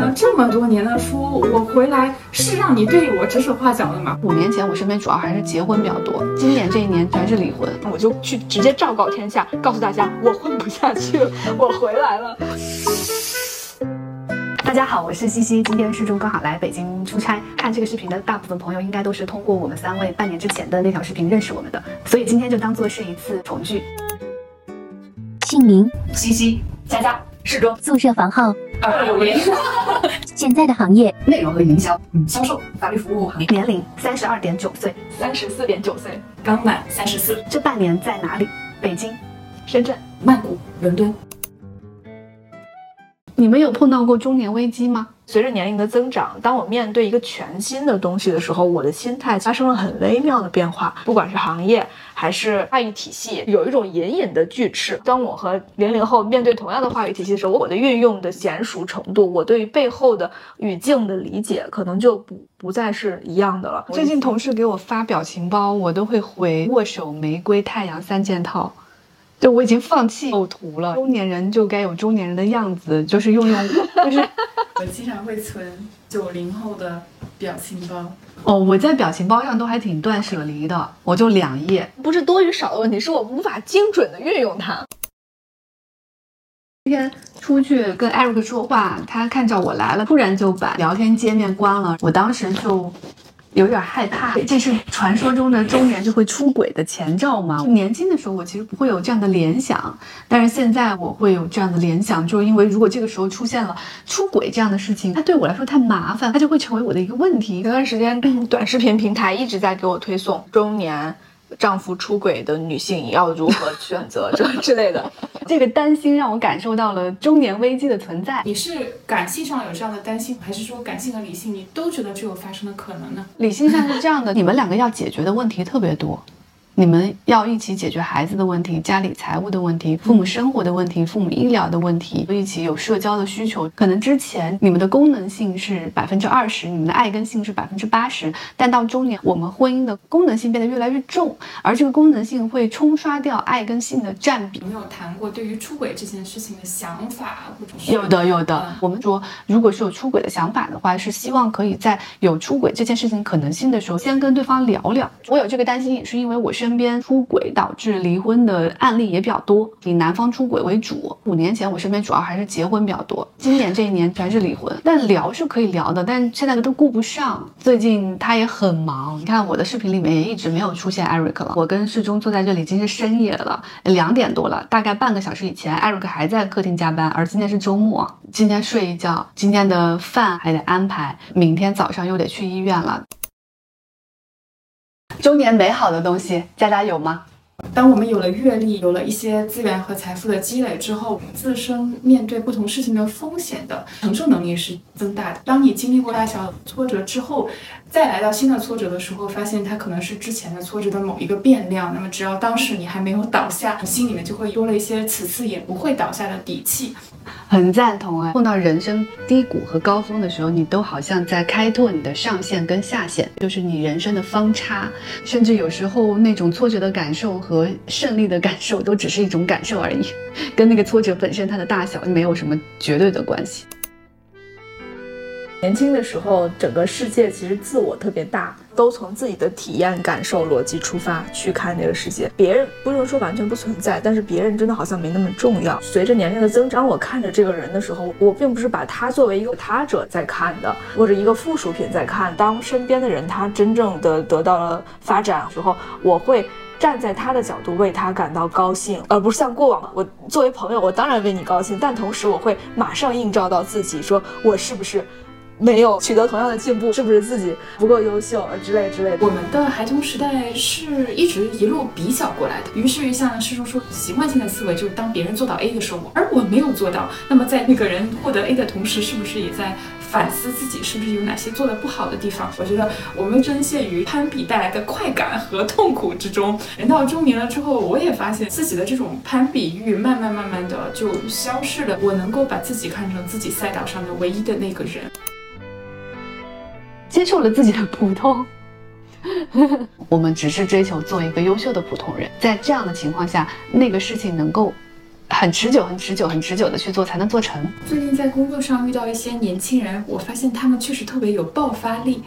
念了这么多年的书，我回来是让你对我指手画脚的吗？五年前我身边主要还是结婚比较多，今年这一年全是离婚，我就去直接昭告天下，告诉大家我混不下去了，我回来了。大家好，我是西西，今天是中刚好来北京出差，看这个视频的大部分朋友应该都是通过我们三位半年之前的那条视频认识我们的，所以今天就当做是一次重聚。姓名：西西，佳佳，适中，宿舍房号，二六零，现在的行业，内容和营销，嗯，销售，法律服务行业，年龄三十二点九岁，三十四点九岁，刚满三十四，这半年在哪里？北京、深圳、曼谷、伦敦。你们有碰到过中年危机吗？随着年龄的增长，当我面对一个全新的东西的时候，我的心态发生了很微妙的变化。不管是行业还是话语体系，有一种隐隐的锯齿。当我和零零后面对同样的话语体系的时候，我的运用的娴熟程度，我对于背后的语境的理解，可能就不不再是一样的了。最近同事给我发表情包，我都会回握手、玫瑰、太阳三件套。就我已经放弃构图了，中年人就该有中年人的样子，就是用用，就是我经常会存九零后的表情包。哦，我在表情包上都还挺断舍离的，我就两页，不是多与少的问题，是我无法精准的运用它。今天出去跟 Eric 说话，他看着我来了，突然就把聊天界面关了，我当时就。有点害怕，这是传说中的中年就会出轨的前兆吗？年轻的时候我其实不会有这样的联想，但是现在我会有这样的联想，就是因为如果这个时候出现了出轨这样的事情，它对我来说太麻烦，它就会成为我的一个问题。前段时间短视频平台一直在给我推送中年。丈夫出轨的女性要如何选择这之类的，这个担心让我感受到了中年危机的存在。你是感性上有这样的担心，还是说感性和理性你都觉得具有发生的可能呢？理性上是这样的，你们两个要解决的问题特别多。你们要一起解决孩子的问题、家里财务的问题、父母生活的问题、父母医疗的问题，一起有社交的需求。可能之前你们的功能性是百分之二十，你们的爱跟性是百分之八十，但到中年，我们婚姻的功能性变得越来越重，而这个功能性会冲刷掉爱跟性的占比。有没有谈过对于出轨这件事情的想法？或者有的，有的。我们说，如果是有出轨的想法的话，是希望可以在有出轨这件事情可能性的时候，先跟对方聊聊。我有这个担心，也是因为我身身边出轨导致离婚的案例也比较多，以男方出轨为主。五年前我身边主要还是结婚比较多，今年这一年全是离婚。但聊是可以聊的，但现在都顾不上。最近他也很忙，你看我的视频里面也一直没有出现 Eric 了。我跟世忠坐在这里已经是深夜了，两点多了。大概半个小时以前，Eric 还在客厅加班，而今天是周末，今天睡一觉，今天的饭还得安排，明天早上又得去医院了。中年美好的东西，佳佳有吗？当我们有了阅历，有了一些资源和财富的积累之后，自身面对不同事情的风险的承受能力是增大的。当你经历过大小挫折之后，再来到新的挫折的时候，发现它可能是之前的挫折的某一个变量。那么，只要当时你还没有倒下，心里面就会多了一些此次也不会倒下的底气。很赞同啊！碰到人生低谷和高峰的时候，你都好像在开拓你的上限跟下限，就是你人生的方差。甚至有时候那种挫折的感受和胜利的感受，都只是一种感受而已，跟那个挫折本身它的大小没有什么绝对的关系。年轻的时候，整个世界其实自我特别大，都从自己的体验、感受、逻辑出发去看这个世界。别人不能说完全不存在，但是别人真的好像没那么重要。随着年龄的增长，我看着这个人的时候，我并不是把他作为一个他者在看的，或者一个附属品在看。当身边的人他真正的得到了发展时候，我会站在他的角度为他感到高兴，而不是像过往，我作为朋友，我当然为你高兴，但同时我会马上映照到自己，说我是不是。没有取得同样的进步，是不是自己不够优秀啊之类之类的？我们的孩童时代是一直一路比较过来的，于是像师叔说，习惯性的思维就是当别人做到 A 的时候，而我没有做到，那么在那个人获得 A 的同时，是不是也在反思自己是不是有哪些做的不好的地方？我觉得我们深陷于攀比带来的快感和痛苦之中。人到中年了之后，我也发现自己的这种攀比欲慢慢慢慢的就消失了，我能够把自己看成自己赛道上的唯一的那个人。接受了自己的普通，我们只是追求做一个优秀的普通人。在这样的情况下，那个事情能够很持久、很持久、很持久的去做，才能做成。最近在工作上遇到一些年轻人，我发现他们确实特别有爆发力。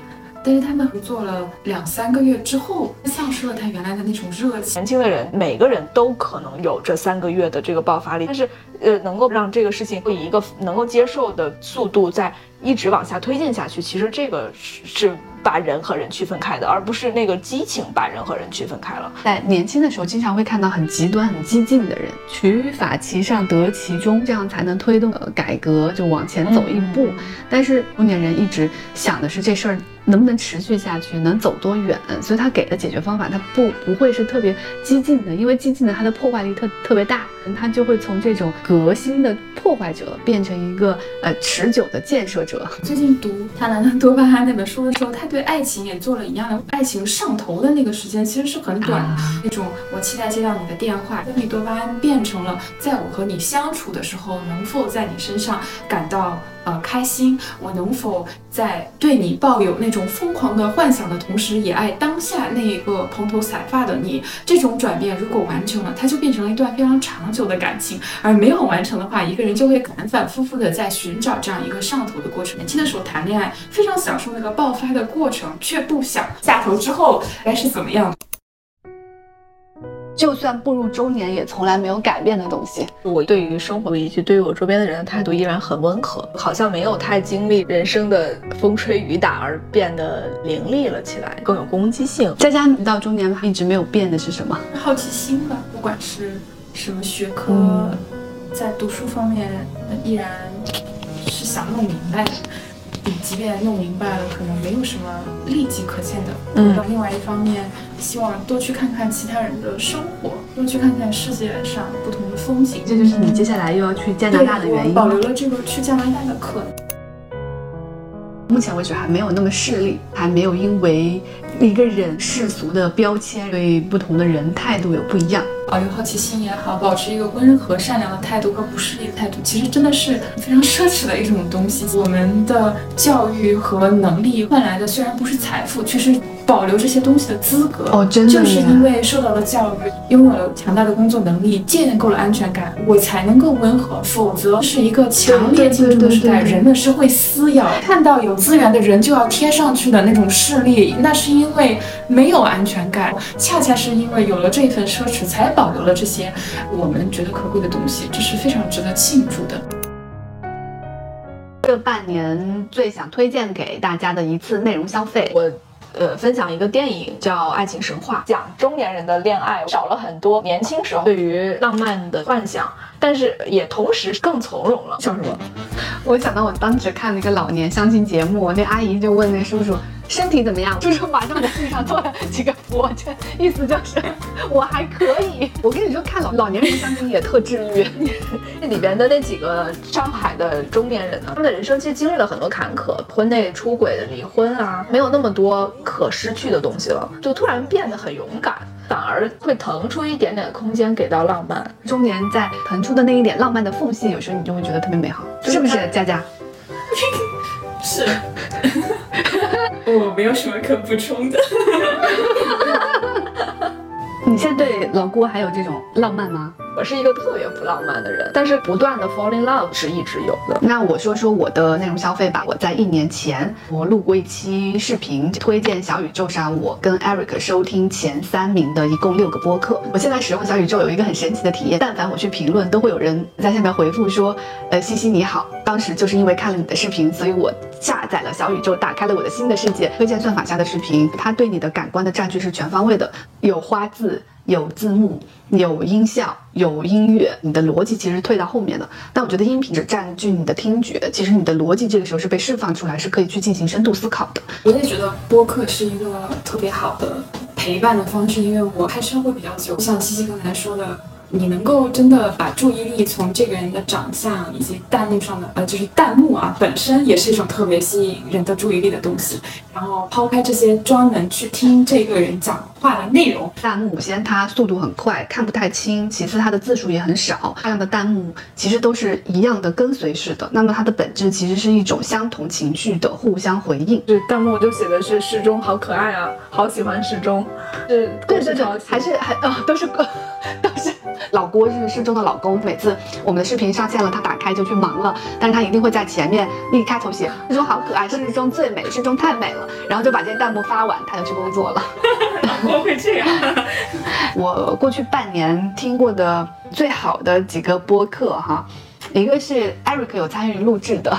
但是他们合作了两三个月之后，丧失了他原来的那种热情。年轻的人，每个人都可能有这三个月的这个爆发力，但是，呃，能够让这个事情以一个能够接受的速度在一直往下推进下去，其实这个是把人和人区分开的，而不是那个激情把人和人区分开了。在年轻的时候，经常会看到很极端、很激进的人，取法其上，得其中，这样才能推动呃改革就往前走一步。但是中年人一直想的是这事儿。能不能持续下去，能走多远？所以他给的解决方法，他不不会是特别激进的，因为激进的它的破坏力特特别大，他就会从这种革新的破坏者变成一个呃持久的建设者。最近读《塔兰的多巴胺》那本书的时候，他对爱情也做了一样的，爱情上头的那个时间其实是很短的，那种我期待接到你的电话，分泌多巴胺变成了在我和你相处的时候，能否在你身上感到。呃，开心，我能否在对你抱有那种疯狂的幻想的同时，也爱当下那个蓬头散发的你？这种转变如果完成了，它就变成了一段非常长久的感情；而没有完成的话，一个人就会反反复复的在寻找这样一个上头的过程。年轻的时候谈恋爱，非常享受那个爆发的过程，却不想下头之后该是怎么样。就算步入中年，也从来没有改变的东西。我对于生活以及对于我周边的人的态度依然很温和，好像没有太经历人生的风吹雨打而变得凌厉了起来，更有攻击性。佳佳到中年一直没有变的是什么？好奇心吧，不管是什么学科，在读书方面依然是想弄明白的。即便弄明白了，可能没有什么立即可见的。嗯，另外一方面，希望多去看看其他人的生活，多去看看世界上不同的风景。这就是你接下来又要去加拿大的原因。保留了这个去加拿大的可能。目前为止还没有那么势利，还没有因为一个人世俗的标签对不同的人态度有不一样。保留好奇心也好，保持一个温和善良的态度和不势利的态度，其实真的是非常奢侈的一种东西。我们的教育和能力换来的虽然不是财富，却是。保留这些东西的资格哦，真的，就是因为受到了教育，拥有了强大的工作能力，建构了安全感，我才能够温和。否则是一个强烈竞争的时代，人们是会撕咬。看到有资源的人就要贴上去的那种势力，那是因为没有安全感。恰恰是因为有了这份奢侈，才保留了这些我们觉得可贵的东西，这是非常值得庆祝的。这半年最想推荐给大家的一次内容消费，我。呃，分享一个电影叫《爱情神话》，讲中年人的恋爱，少了很多年轻时候对于浪漫的幻想，但是也同时更从容了。笑什么？我想到我当时看那个老年相亲节目，那阿姨就问那叔叔。身体怎么样？叔叔马上在地上做了几个俯卧撑，意思就是我还可以。我跟你说，看老老年人相亲也特治愈。那里边的那几个上海的中年人呢，他们的人生其实经历了很多坎坷，婚内出轨的、离婚啊，没有那么多可失去的东西了，就突然变得很勇敢，反而会腾出一点点空间给到浪漫。中年在腾出的那一点浪漫的缝隙，有时候你就会觉得特别美好，是不是？佳佳，是。我没有什么可补充的。你现在对老郭还有这种浪漫吗？我是一个特别不浪漫的人，但是不断的 fall in love 是一直有的。那我说说我的内容消费吧。我在一年前，我录过一期视频，推荐小宇宙上我跟 Eric 收听前三名的一共六个播客。我现在使用小宇宙有一个很神奇的体验，但凡我去评论，都会有人在下面回复说，呃，西西你好，当时就是因为看了你的视频，所以我下载了小宇宙，打开了我的新的世界。推荐算法下的视频，它对你的感官的占据是全方位的，有花字。有字幕，有音效，有音乐，你的逻辑其实是退到后面的。但我觉得音频只占据你的听觉，其实你的逻辑这个时候是被释放出来，是可以去进行深度思考的。我也觉得播客是一个特别好的陪伴的方式，因为我开车会比较久，像七七刚才说的。你能够真的把注意力从这个人的长相以及弹幕上的，呃，就是弹幕啊，本身也是一种特别吸引人的注意力的东西。然后抛开这些专门去听这个人讲话的内容，弹幕首先它速度很快，看不太清；其次它的字数也很少。大量的弹幕其实都是一样的跟随式的，那么它的本质其实是一种相同情绪的互相回应。就弹幕就写的是时钟好可爱啊，好喜欢时钟，是对对对，还是还哦都是都是。老郭是世忠的老公，每次我们的视频上线了，他打开就去忙了，但是他一定会在前面立开头写失踪好可爱，世忠最美，世忠太美了，然后就把这些弹幕发完，他就去工作了。我会这样。我过去半年听过的最好的几个播客哈。一个是 Eric 有参与录制的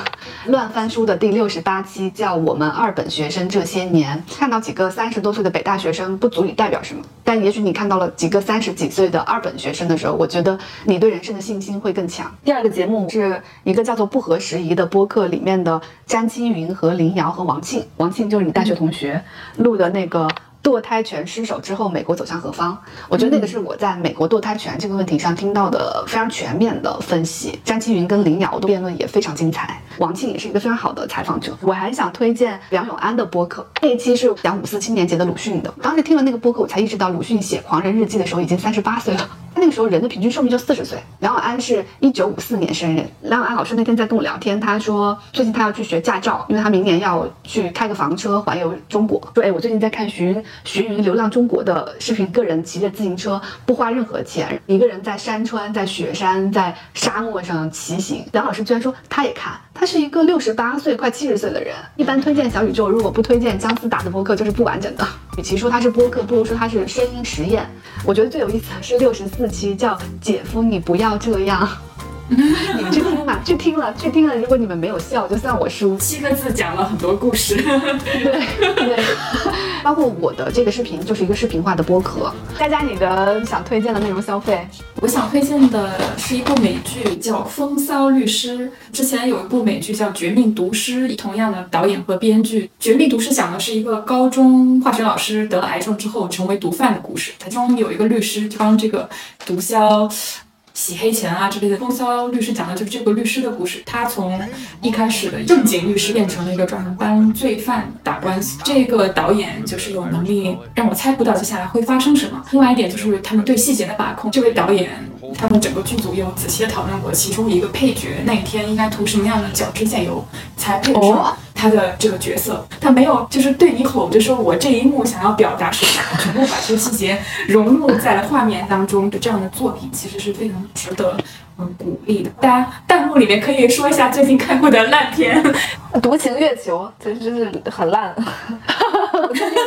《乱翻书》的第六十八期，叫《我们二本学生这些年》。看到几个三十多岁的北大学生，不足以代表什么，但也许你看到了几个三十几岁的二本学生的时候，我觉得你对人生的信心会更强。第二个节目是一个叫做《不合时宜》的播客里面的詹青云和林瑶和王庆，王庆就是你大学同学录的那个。堕胎权失守之后，美国走向何方？我觉得那个是我在美国堕胎权这个问题上听到的非常全面的分析。詹青云跟林瑶的辩论也非常精彩，王庆也是一个非常好的采访者。我还想推荐梁永安的播客，那一期是讲五四青年节的鲁迅的。当时听了那个播客，我才意识到鲁迅写《狂人日记》的时候已经三十八岁了。那个时候人的平均寿命就四十岁。梁永安是一九五四年生人。梁永安老师那天在跟我聊天，他说最近他要去学驾照，因为他明年要去开个房车环游中国。说哎，我最近在看徐徐云《流浪中国》的视频，个人骑着自行车不花任何钱，一个人在山川、在雪山、在沙漠上骑行。梁老师居然说他也看，他是一个六十八岁快七十岁的人。一般推荐小宇宙，如果不推荐姜思达的播客，就是不完整的。与其说他是播客，不如说他是声音实验。我觉得最有意思的是六十四期，叫“姐夫，你不要这样”。你们去听吧，去听了，去听了。如果你们没有笑，就算我输。七个字讲了很多故事，对对。包括我的这个视频就是一个视频化的播客。佳佳，你的想推荐的内容消费？我想推荐的是一部美剧，叫《风骚律师》。之前有一部美剧叫《绝命毒师》，同样的导演和编剧。《绝命毒师》讲的是一个高中化学老师得了癌症之后成为毒贩的故事。其中有一个律师帮这个毒枭。洗黑钱啊之类的，风骚律师讲的就是这个律师的故事。他从一开始的正经律师变成了一个专门帮罪犯打官司。这个导演就是有能力让我猜不到接下来会发生什么。另外一点就是他们对细节的把控。这位导演，他们整个剧组有仔细的讨论过，其中一个配角那一天应该涂什么样的角质线油才配得上。他的这个角色，他没有就是对你吼着说“我这一幕想要表达什么”，全部把这个细节融入在了画面当中的这样的作品，其实是非常值得嗯鼓励的。大家弹幕里面可以说一下最近看过的烂片，《独行月球》这真是很烂。我最近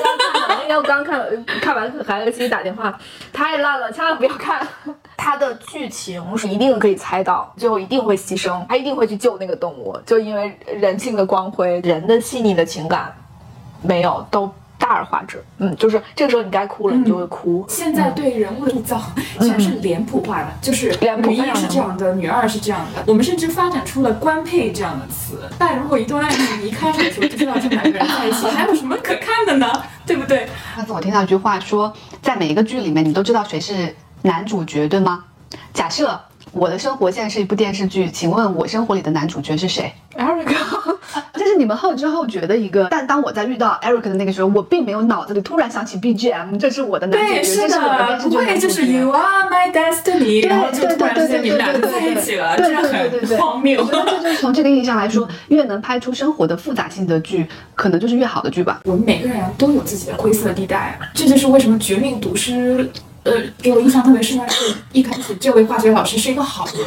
刚看，那天我刚看看完，还给自己打电话，太烂了，千万不要看。它的剧情是一定可以猜到，最后一定会牺牲，他一定会去救那个动物，就因为人性的光辉，人的细腻的情感没有，都大而化之。嗯，就是这个时候你该哭了，你就会哭。现在对人物的塑造全是脸谱化的，就是女一是这样的，女二是这样的。我们甚至发展出了官配这样的词。但如果一段爱情一开的时候，就知道这两个人在一起还有什么可看的呢？对不对？上次我听到一句话说，在每一个剧里面，你都知道谁是。男主角对吗？假设我的生活现在是一部电视剧，请问我生活里的男主角是谁？Eric，这是你们后知后觉的一个。但当我在遇到 Eric 的那个时候，我并没有脑子里突然想起 BGM，这是我的男主角，这是我的电视剧不会就是 You are my destiny，然后就突然之间你们俩就在一起了，这很荒谬。我觉得这就是从这个意义上来说，越能拍出生活的复杂性的剧，可能就是越好的剧吧。我们每个人都有自己的灰色地带，这就是为什么《绝命毒师》。呃，给我印象特别深的是，一开始这位化学老师是一个好人，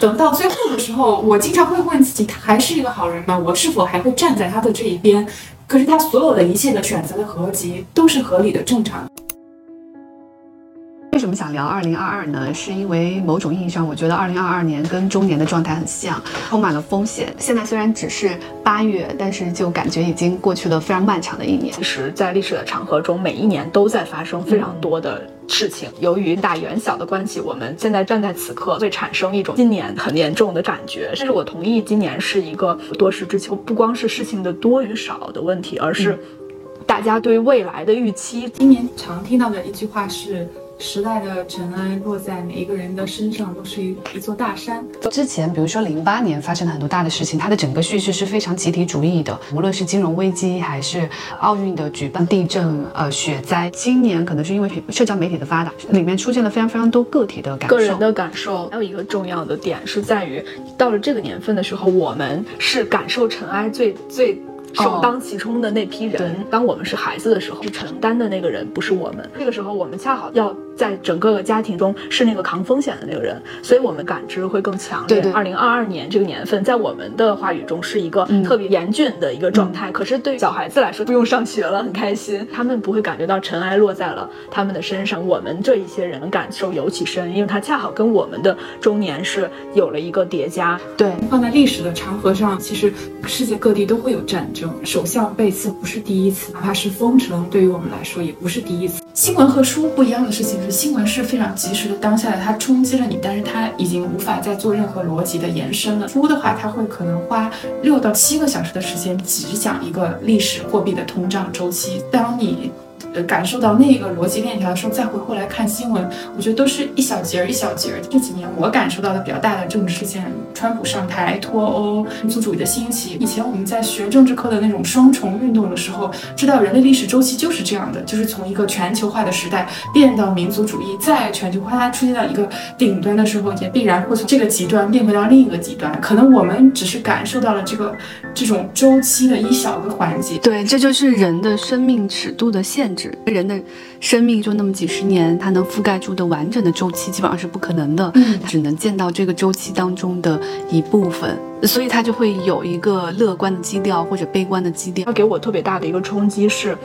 等到最后的时候，我经常会问自己，他还是一个好人吗？我是否还会站在他的这一边？可是他所有的一切的选择的合集都是合理的、正常。为什么想聊二零二二呢？是因为某种意义上，我觉得二零二二年跟中年的状态很像，充满了风险。现在虽然只是八月，但是就感觉已经过去了非常漫长的一年。其实，在历史的长河中，每一年都在发生非常多的事情。由于大远小的关系，我们现在站在此刻，会产生一种今年很严重的感觉。甚至我同意，今年是一个多事之秋，不光是事情的多与少的问题，而是大家对未来的预期。今年常听到的一句话是。时代的尘埃落在每一个人的身上，都是一一座大山。之前，比如说零八年发生了很多大的事情，它的整个叙事是非常集体主义的，无论是金融危机还是奥运的举办、地震、呃雪灾。今年可能是因为社交媒体的发达，里面出现了非常非常多个体的感受、个人的感受。还有一个重要的点是在于，到了这个年份的时候，我们是感受尘埃最最。首当其冲的那批人，当我们是孩子的时候，是承担的那个人不是我们。这个时候，我们恰好要在整个家庭中是那个扛风险的那个人，所以我们感知会更强烈。二零二二年这个年份，在我们的话语中是一个嗯特别严峻的一个状态。可是对于小孩子来说，不用上学了，很开心，他们不会感觉到尘埃落在了他们的身上。我们这一些人感受尤其深，因为它恰好跟我们的中年是有了一个叠加。对，放在历史的长河上，其实世界各地都会有战争，首相被刺不是第一次，哪怕是封城，对于我们来说也不是第一次。新闻和书不一样的事情新闻是非常及时的当下的，它冲击了你，但是它已经无法再做任何逻辑的延伸了。书的话，它会可能花六到七个小时的时间，只讲一个历史货币的通胀周期。当你感受到那个逻辑链条的时候，再回过来看新闻，我觉得都是一小节儿一小节儿。这几年我感受到的比较大的政治事件，川普上台、脱欧、民族主义的兴起。以前我们在学政治课的那种双重运动的时候，知道人类历史周期就是这样的，就是从一个全球化的时代变到民族主义，再全球化，它出现到一个顶端的时候，也必然会从这个极端变回到另一个极端。可能我们只是感受到了这个这种周期的一小个环节。对，这就是人的生命尺度的限制。人的生命就那么几十年，它能覆盖住的完整的周期基本上是不可能的，嗯只能见到这个周期当中的一部分，所以它就会有一个乐观的基调或者悲观的基调它。给我特别大的一个冲击是。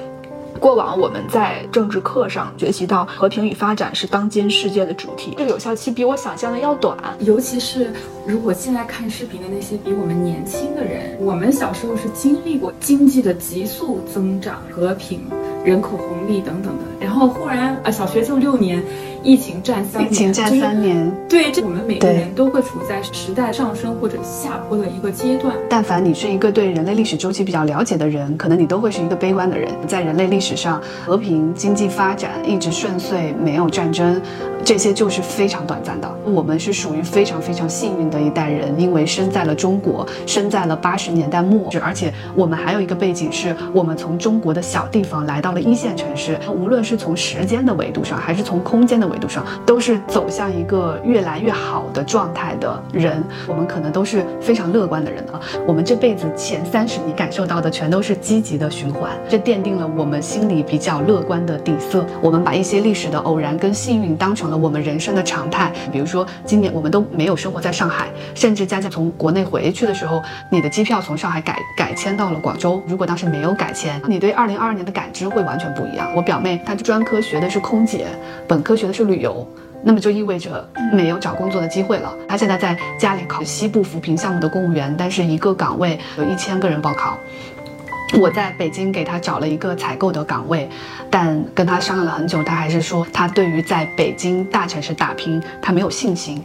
过往我们在政治课上学习到和平与发展是当今世界的主题，这个有效期比我想象的要短。尤其是如果现在看视频的那些比我们年轻的人，我们小时候是经历过经济的急速增长、和平、人口红利等等的，然后忽然啊，小学就六年，疫情占三年，疫情占就是三年，对，这我们每个人都会处在时代上升或者下坡的一个阶段。但凡你是一个对人类历史周期比较了解的人，可能你都会是一个悲观的人。在人类历史上，和平、经济发展一直顺遂，没有战争，这些就是非常短暂的。我们是属于非常非常幸运的一代人，因为生在了中国，生在了八十年代末，而且我们还有一个背景是，我们从中国的小地方来到了一线城市，无论是从时间的维度上，还是从空间的维度上，都是走向一个越来越好的状态的人。我们可能都是非常乐观的人啊。我们这辈子前三十，你感受到的全都是积极的循环，这奠定了我们心里比较乐观的底色。我们把一些历史的偶然跟幸运当成我们人生的常态。比如说，今年我们都没有生活在上海，甚至佳佳从国内回去的时候，你的机票从上海改改签到了广州。如果当时没有改签，你对二零二二年的感知会完全不一样。我表妹她专科学的是空姐，本科学的是旅游。那么就意味着没有找工作的机会了。他现在在家里考西部扶贫项目的公务员，但是一个岗位有一千个人报考。我在北京给他找了一个采购的岗位，但跟他商量了很久，他还是说他对于在北京大城市打拼，他没有信心。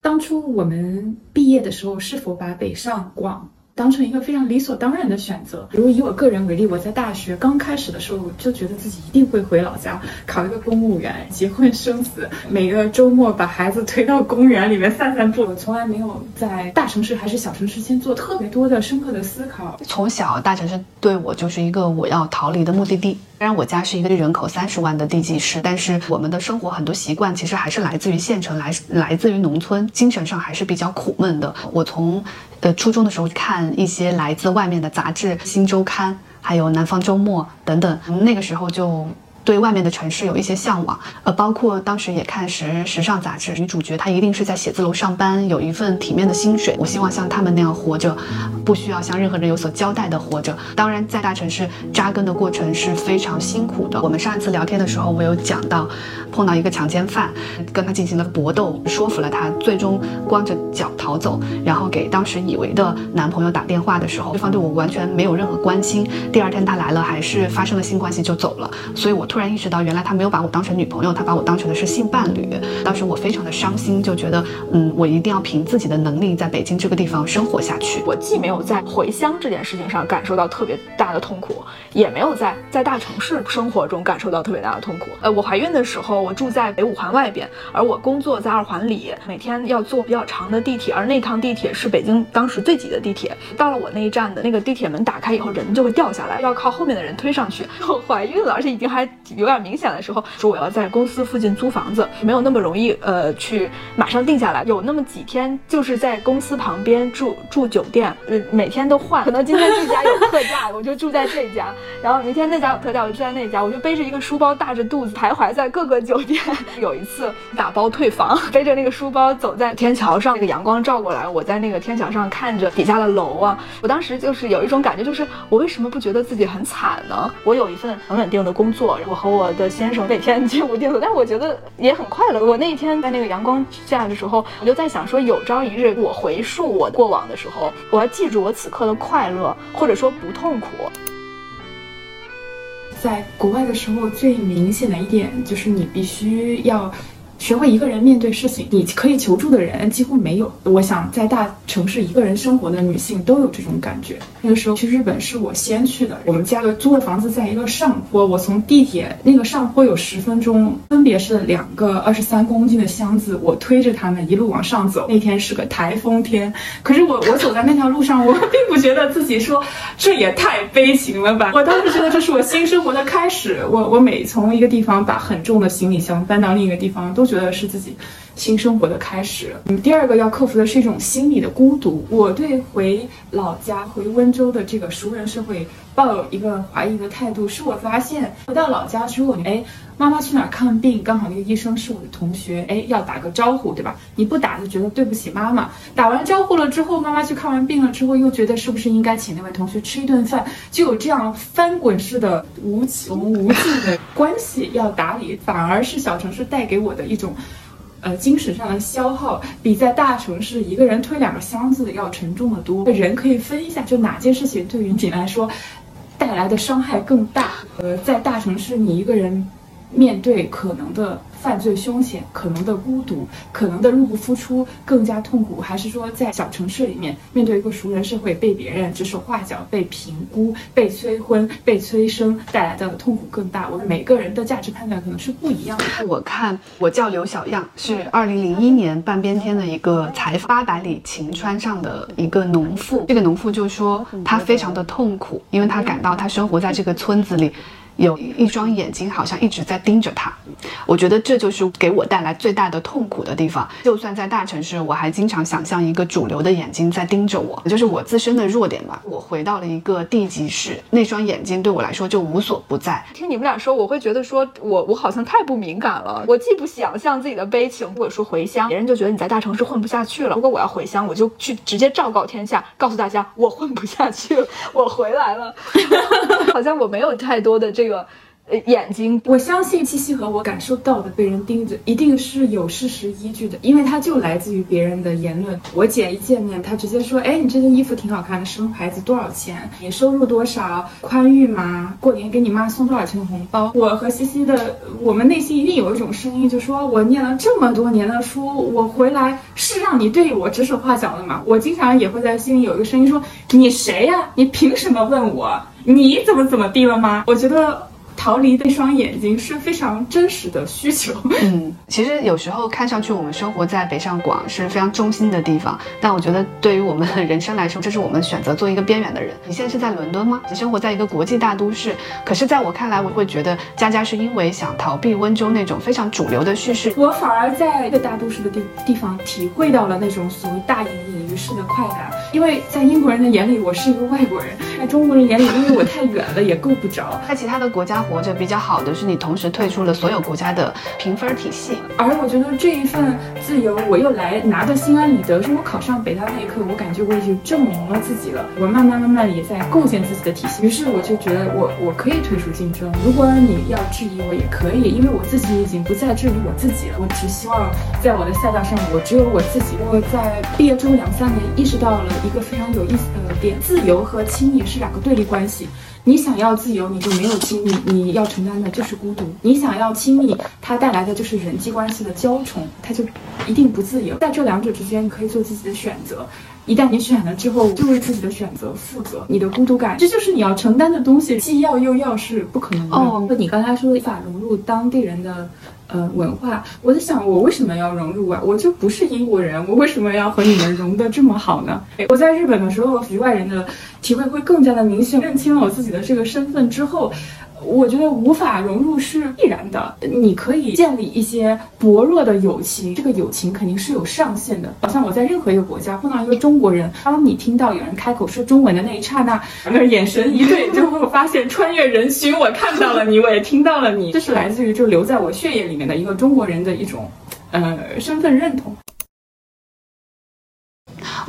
当初我们毕业的时候，是否把北上广当成一个非常理所当然的选择？比如以我个人为例，我在大学刚开始的时候，就觉得自己一定会回老家考一个公务员，结婚生子，每个周末把孩子推到公园里面散散步。我从来没有在大城市还是小城市间做特别多的深刻的思考。从小大城市对我就是一个我要逃离的目的地。虽然我家是一个人口三十万的地级市，但是我们的生活很多习惯其实还是来自于县城，来来自于农村，精神上还是比较苦闷的。我从呃初中的时候看一些来自外面的杂志，《新周刊》还有《南方周末》等等，那个时候就。对外面的城市有一些向往，呃，包括当时也看时时尚杂志，女主角她一定是在写字楼上班，有一份体面的薪水。我希望像他们那样活着，不需要向任何人有所交代的活着。当然，在大城市扎根的过程是非常辛苦的。我们上一次聊天的时候，我有讲到，碰到一个强奸犯，跟他进行了搏斗，说服了他，最终光着脚逃走，然后给当时以为的男朋友打电话的时候，对方对我完全没有任何关心。第二天他来了，还是发生了性关系就走了，所以我突然突然意识到，原来他没有把我当成女朋友，他把我当成的是性伴侣。当时我非常的伤心，就觉得，嗯，我一定要凭自己的能力在北京这个地方生活下去。我既没有在回乡这件事情上感受到特别大的痛苦，也没有在在大城市生活中感受到特别大的痛苦。呃，我怀孕的时候，我住在北五环外边，而我工作在二环里，每天要坐比较长的地铁，而那趟地铁是北京当时最挤的地铁。到了我那一站的那个地铁门打开以后，人就会掉下来，要靠后面的人推上去。我怀孕了，而且已经还有点明显的时候，说我要在公司附近租房子，没有那么容易，呃，去马上定下来。有那么几天就是在公司旁边住住酒店，呃，每天都换。可能今天这家有特价，我就住在这家，然后明天那家有特价，我就住在那家，我就背着一个书包，大着肚子徘徊在各个酒店。有一次打包退房，背着那个书包走在天桥上，那个阳光照过来，我在那个天桥上看着底下的楼啊，我当时就是有一种感觉，就是我为什么不觉得自己很惨呢？我有一份很稳定的工作，然我和我的先生每天居无定所，但我觉得也很快乐。我那一天在那个阳光下的时候，我就在想说，有朝一日我回溯我过往的时候，我要记住我此刻的快乐，或者说不痛苦。在国外的时候，最明显的一点就是你必须要学会一个人面对事情，你可以求助的人几乎没有。我想在大城市一个人生活的女性都有这种感觉。那个时候去日本是我先去的，我们家的租的房子在一个上坡，我从地铁那个上坡有十分钟，分别是两个二十三公斤的箱子，我推着它们一路往上走。那天是个台风天，可是我 我走在那条路上，我并不觉得自己说这也太悲情了吧。我当时觉得这是我新生活的开始。我我每从一个地方把很重的行李箱搬到另一个地方，都觉得是自己新生活的开始。嗯，第二个要克服的是一种心理的孤独。我对回老家、回温州的这个熟人社会抱有一个怀疑的态度，是我发现回到老家之后，哎，妈妈去哪儿看病，刚好那个医生是我的同学，哎，要打个招呼，对吧？你不打就觉得对不起妈妈，打完招呼了之后，妈妈去看完病了之后，又觉得是不是应该请那位同学吃一顿饭，就有这样翻滚式的无穷无尽的关系要打理，反而是小城市带给我的一种。呃，精神上的消耗比在大城市一个人推两个箱子要沉重的多。人可以分一下，就哪件事情对于你来说带来的伤害更大？呃，在大城市，你一个人面对可能的犯罪凶险、可能的孤独、可能的入不敷出更加痛苦，还是说在小城市里面面对一个熟人社会，被别人指手画脚、被评估、被催婚、被催生带来的痛苦更大？我们每个人的价值判断可能是不一样的。我看我叫刘小样，是二零零一年半边天的一个采访，八百里秦川上的一个农妇。这个农妇就说她非常的痛苦，因为她感到她生活在这个村子里。有一双眼睛好像一直在盯着他，我觉得这就是给我带来最大的痛苦的地方。就算在大城市，我还经常想象一个主流的眼睛在盯着我，就是我自身的弱点吧。我回到了一个地级市，那双眼睛对我来说就无所不在。听你们俩说，我会觉得说我我好像太不敏感了。我既不想象自己的悲情，或者说回乡，别人就觉得你在大城市混不下去了。如果我要回乡，我就去直接昭告天下，告诉大家我混不下去了，我回来了。好像我没有太多的这个。个眼睛，我相信七七和我感受到的被人盯着，一定是有事实依据的，因为它就来自于别人的言论。我姐一见面，她直接说：“哎，你这件衣服挺好看的，生牌子多少钱？你收入多少？宽裕吗？过年给你妈送多少钱的红包？”我和西西的，我们内心一定有一种声音，就说：“我念了这么多年的书，我回来是让你对我指手画脚的吗？”我经常也会在心里有一个声音说：“你谁呀？你凭什么问我？你怎么怎么地了吗？”我觉得。逃离的一双眼睛是非常真实的需求。嗯，其实有时候看上去我们生活在北上广是非常中心的地方，但我觉得对于我们人生来说，这是我们选择做一个边缘的人。你现在是在伦敦吗？你生活在一个国际大都市，可是在我看来，我会觉得佳佳是因为想逃避温州那种非常主流的叙事。我反而在一个大都市的地地方体会到了那种所谓大隐隐于市的快感，因为在英国人的眼里，我是一个外国人；在中国人眼里，因为我太远了，也够不着。在其他的国家。活着比较好的是你同时退出了所有国家的评分体系，而我觉得这一份自由，我又来拿的心安理得。是我考上北大那一刻，我感觉我已经证明了自己了。我慢慢慢慢也在构建自己的体系，于是我就觉得我我可以退出竞争。如果你要质疑我也可以，因为我自己已经不再质疑我自己了。我只希望在我的赛道上，我只有我自己。我在毕业之后两三年意识到了一个非常有意思的点：自由和亲密是两个对立关系。你想要自由，你就没有亲密，你要承担的就是孤独；你想要亲密，它带来的就是人际关系的娇宠，它就一定不自由。在这两者之间，你可以做自己的选择。一旦你选了之后，就为自己的选择负责。你的孤独感，这就是你要承担的东西，既要又要是不可能的。哦，你刚才说的法融入当地人的。呃，文化，我在想，我为什么要融入啊？我就不是英国人，我为什么要和你们融得这么好呢？我在日本的时候，局外人的体会会更加的明显。认清了我自己的这个身份之后，我觉得无法融入是必然的。你可以建立一些薄弱的友情，这个友情肯定是有上限的。好像我在任何一个国家碰到一个中国人，当你听到有人开口说中文的那一刹那，那眼神一对，就会发现穿越人群，我看到了你，我也听到了你。这是来自于就留在我血液里面的一个中国人的一种，呃，身份认同。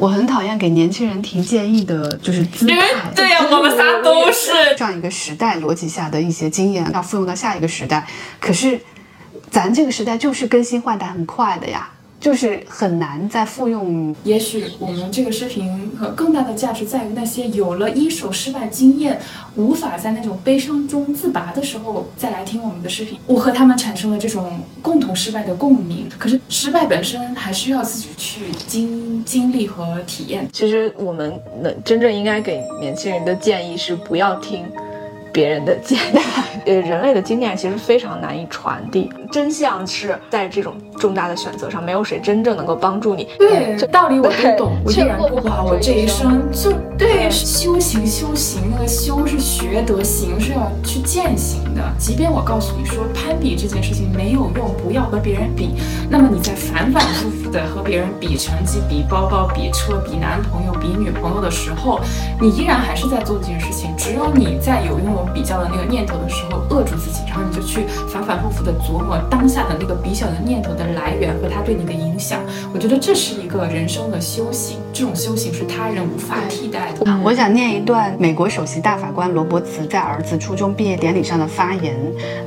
我很讨厌给年轻人提建议的，就是姿态。对呀，我们仨 都是这样一个时代逻辑下的一些经验，要复用到下一个时代。可是，咱这个时代就是更新换代很快的呀。就是很难再复用。也许我们这个视频和更大的价值在于那些有了一手失败经验，无法在那种悲伤中自拔的时候再来听我们的视频。我和他们产生了这种共同失败的共鸣。可是失败本身还需要自己去经经历和体验。其实我们能真正应该给年轻人的建议是不要听。别人的经验，呃，人类的经验其实非常难以传递。真相是在这种重大的选择上，没有谁真正能够帮助你。对，这道理我都懂，我依然过不好我这一生。就对，修行，修行，那个修是学得，行是要去践行的。即便我告诉你说攀比这件事情没有用，不要和别人比，那么你在反反复复的和别人比成绩、比包包、比车、比男朋友、比女朋友的时候，你依然还是在做这件事情。只有你在有拥比较的那个念头的时候，扼住自己，然后你就去反反复复的琢磨当下的那个比较的念头的来源和它对你的影响。我觉得这是一个人生的修行，这种修行是他人无法替代的。我想念一段美国首席大法官罗伯茨在儿子初中毕业典礼上的发言。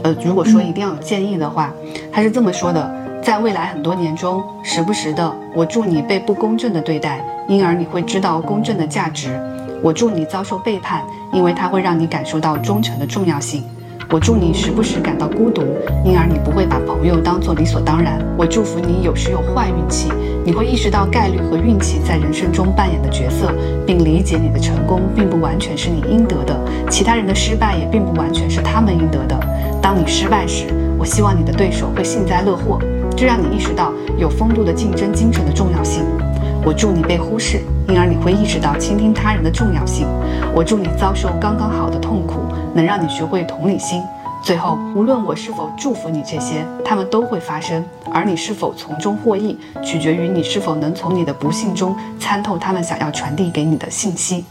呃，如果说一定要有建议的话，他是这么说的：在未来很多年中，时不时的，我祝你被不公正的对待，因而你会知道公正的价值。我祝你遭受背叛，因为它会让你感受到忠诚的重要性。我祝你时不时感到孤独，因而你不会把朋友当作理所当然。我祝福你有时有坏运气，你会意识到概率和运气在人生中扮演的角色，并理解你的成功并不完全是你应得的，其他人的失败也并不完全是他们应得的。当你失败时，我希望你的对手会幸灾乐祸，这让你意识到有风度的竞争精神的重要性。我祝你被忽视，因而你会意识到倾听他人的重要性。我祝你遭受刚刚好的痛苦，能让你学会同理心。最后，无论我是否祝福你这些，他们都会发生，而你是否从中获益，取决于你是否能从你的不幸中参透他们想要传递给你的信息。